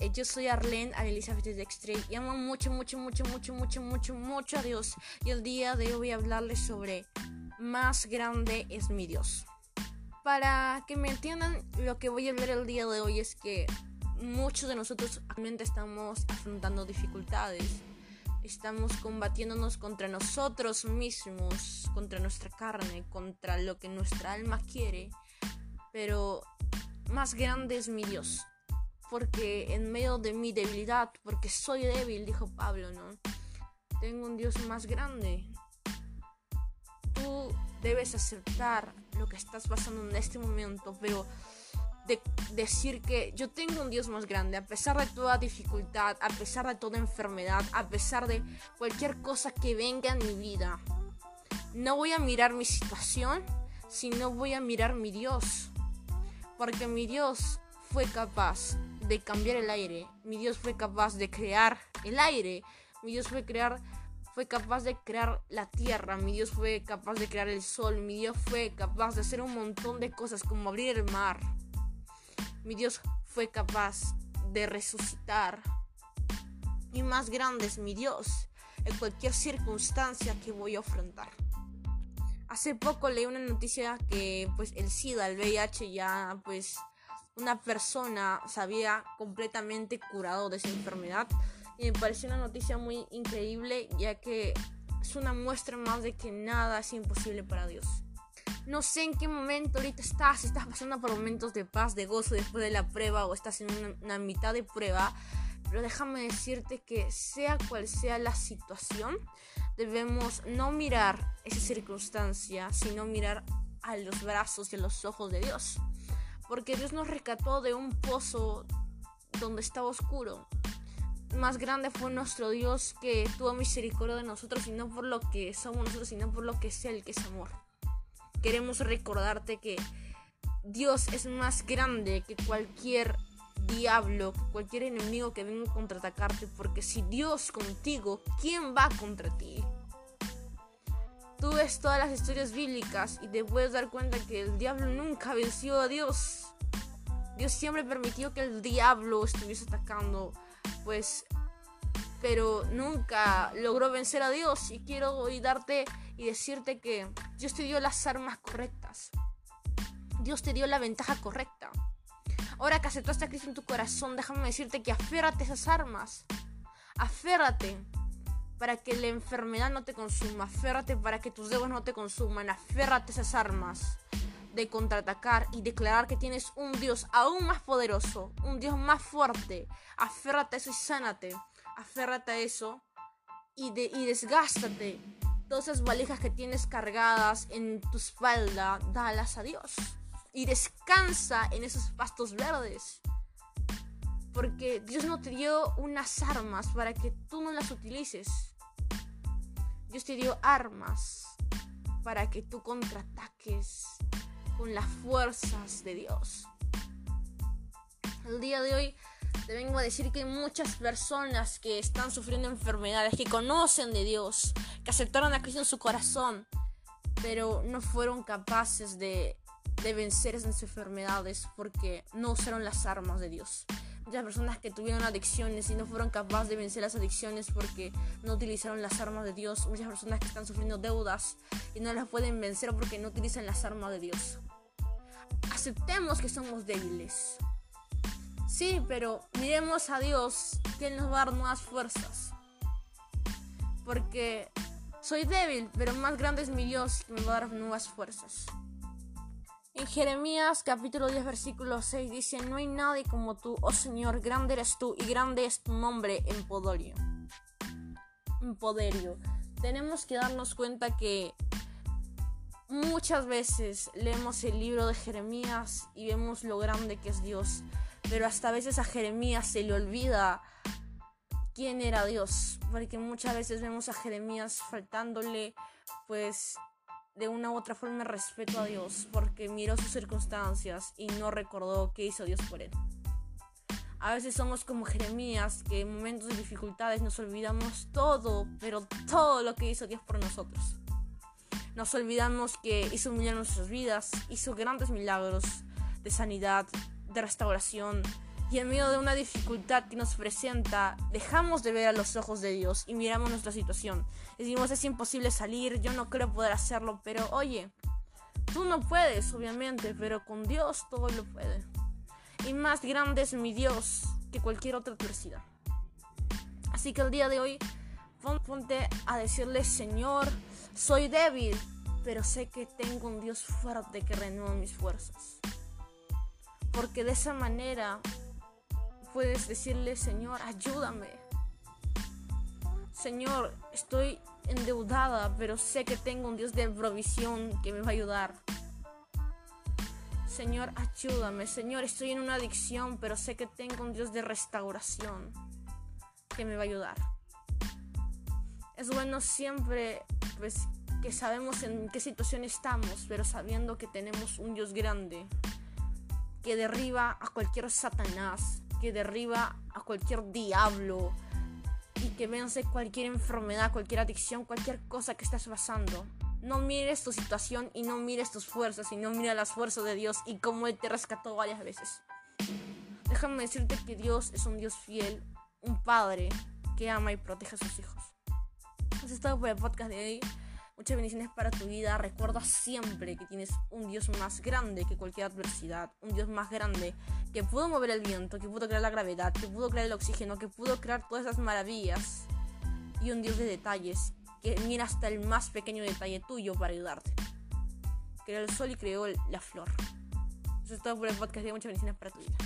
Eh, yo soy Arlene Elizabeth Dextre y amo mucho, mucho, mucho, mucho, mucho, mucho, mucho a Dios. Y el día de hoy voy a hablarles sobre más grande es mi Dios. Para que me entiendan, lo que voy a hablar el día de hoy es que muchos de nosotros actualmente estamos afrontando dificultades. Estamos combatiéndonos contra nosotros mismos, contra nuestra carne, contra lo que nuestra alma quiere. Pero más grande es mi Dios porque en medio de mi debilidad, porque soy débil, dijo Pablo, ¿no? Tengo un Dios más grande. Tú debes aceptar lo que estás pasando en este momento, pero de decir que yo tengo un Dios más grande, a pesar de toda dificultad, a pesar de toda enfermedad, a pesar de cualquier cosa que venga en mi vida. No voy a mirar mi situación, sino voy a mirar mi Dios. Porque mi Dios fue capaz de cambiar el aire. Mi Dios fue capaz de crear el aire. Mi Dios fue crear fue capaz de crear la tierra, mi Dios fue capaz de crear el sol, mi Dios fue capaz de hacer un montón de cosas como abrir el mar. Mi Dios fue capaz de resucitar. Y más grande es mi Dios en cualquier circunstancia que voy a afrontar. Hace poco leí una noticia que pues el SIDA, el VIH ya pues una persona se había completamente curado de esa enfermedad. Y me pareció una noticia muy increíble, ya que es una muestra más de que nada es imposible para Dios. No sé en qué momento ahorita estás, si estás pasando por momentos de paz, de gozo después de la prueba o estás en una, una mitad de prueba, pero déjame decirte que sea cual sea la situación, debemos no mirar esa circunstancia, sino mirar a los brazos y a los ojos de Dios porque Dios nos rescató de un pozo donde estaba oscuro. Más grande fue nuestro Dios que tuvo misericordia de nosotros y no por lo que somos nosotros, sino por lo que es Él, que es amor. Queremos recordarte que Dios es más grande que cualquier diablo, cualquier enemigo que venga a contraatacarte, porque si Dios contigo, ¿quién va contra ti? Tú ves todas las historias bíblicas y te puedes dar cuenta que el diablo nunca venció a Dios. Dios siempre permitió que el diablo estuviese atacando, pues, pero nunca logró vencer a Dios. Y quiero hoy darte y decirte que Dios te dio las armas correctas. Dios te dio la ventaja correcta. Ahora que aceptaste a Cristo en tu corazón, déjame decirte que aférrate a esas armas. Aférrate para que la enfermedad no te consuma, aférrate para que tus dedos no te consuman, aférrate esas armas de contraatacar y declarar que tienes un Dios aún más poderoso, un Dios más fuerte. Aférrate a eso y sánate, aférrate a eso y, de, y desgástate. Todas esas valijas que tienes cargadas en tu espalda, dalas a Dios. Y descansa en esos pastos verdes. Porque Dios no te dio unas armas para que tú no las utilices. Dios te dio armas para que tú contraataques con las fuerzas de Dios. El día de hoy te vengo a decir que hay muchas personas que están sufriendo enfermedades, que conocen de Dios, que aceptaron a Cristo en su corazón, pero no fueron capaces de, de vencer esas enfermedades porque no usaron las armas de Dios muchas personas que tuvieron adicciones y no fueron capaces de vencer las adicciones porque no utilizaron las armas de Dios, muchas personas que están sufriendo deudas y no las pueden vencer porque no utilizan las armas de Dios. Aceptemos que somos débiles. Sí, pero miremos a Dios, que nos va a dar nuevas fuerzas. Porque soy débil, pero más grande es mi Dios que me va a dar nuevas fuerzas. En Jeremías capítulo 10 versículo 6 dice, no hay nadie como tú, oh Señor, grande eres tú y grande es tu nombre en poderio. En poderio. Tenemos que darnos cuenta que muchas veces leemos el libro de Jeremías y vemos lo grande que es Dios, pero hasta veces a Jeremías se le olvida quién era Dios, porque muchas veces vemos a Jeremías faltándole pues de una u otra forma respeto a Dios porque miró sus circunstancias y no recordó qué hizo Dios por él. A veces somos como Jeremías, que en momentos de dificultades nos olvidamos todo, pero todo lo que hizo Dios por nosotros. Nos olvidamos que hizo milagros en nuestras vidas, hizo grandes milagros de sanidad, de restauración, Y en medio de una dificultad que nos presenta, dejamos de ver a los ojos de Dios y miramos nuestra situación. Decimos, es imposible salir, yo no creo poder hacerlo, pero oye, tú no puedes, obviamente, pero con Dios todo lo puede. Y más grande es mi Dios que cualquier otra adversidad. Así que el día de hoy, ponte a decirle, Señor, soy débil, pero sé que tengo un Dios fuerte que renueva mis fuerzas. Porque de esa manera puedes decirle, Señor, ayúdame. Señor, estoy endeudada, pero sé que tengo un Dios de provisión que me va a ayudar. Señor, ayúdame. Señor, estoy en una adicción, pero sé que tengo un Dios de restauración que me va a ayudar. Es bueno siempre, pues, que sabemos en qué situación estamos, pero sabiendo que tenemos un Dios grande que derriba a cualquier Satanás, que derriba a cualquier diablo y que vence cualquier enfermedad, cualquier adicción, cualquier cosa que estés pasando. No mires tu situación y no mires tus fuerzas, sino mira las fuerzas de Dios y cómo Él te rescató varias veces. Déjame decirte que Dios es un Dios fiel, un Padre que ama y protege a sus hijos. Eso es todo por el podcast de hoy. Muchas bendiciones para tu vida. Recuerda siempre que tienes un Dios más grande que cualquier adversidad. Un Dios más grande que pudo mover el viento, que pudo crear la gravedad, que pudo crear el oxígeno, que pudo crear todas esas maravillas. Y un Dios de detalles que mira hasta el más pequeño detalle tuyo para ayudarte. Creó el sol y creó la flor. Eso es todo por el podcast de Muchas bendiciones para tu vida.